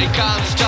I can't stop.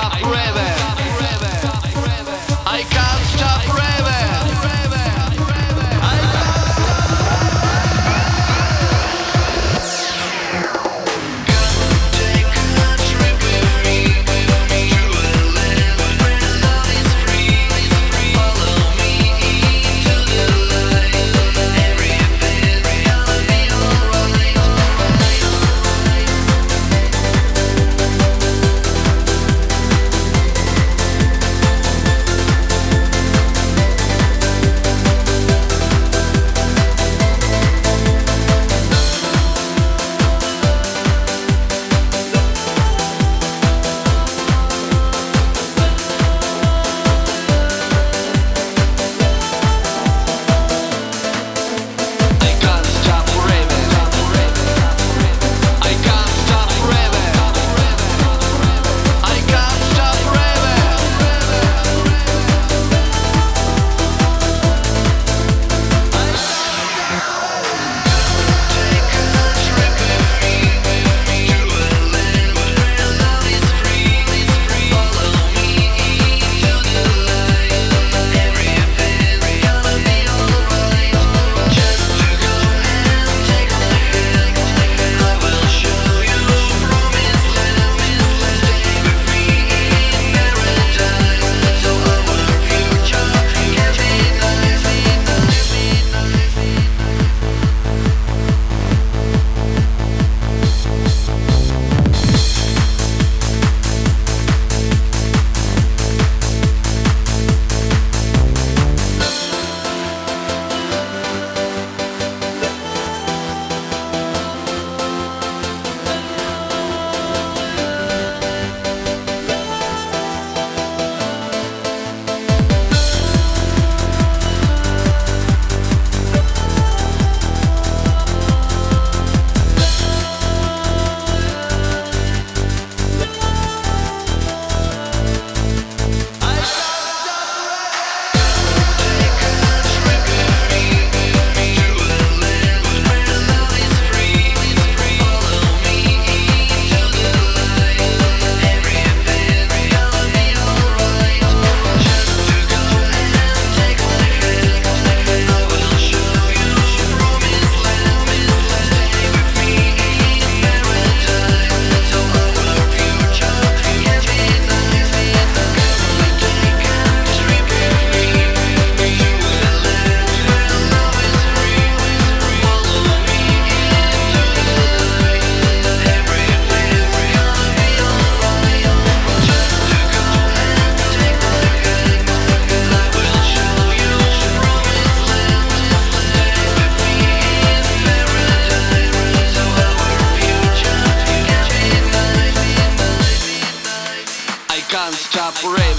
operate.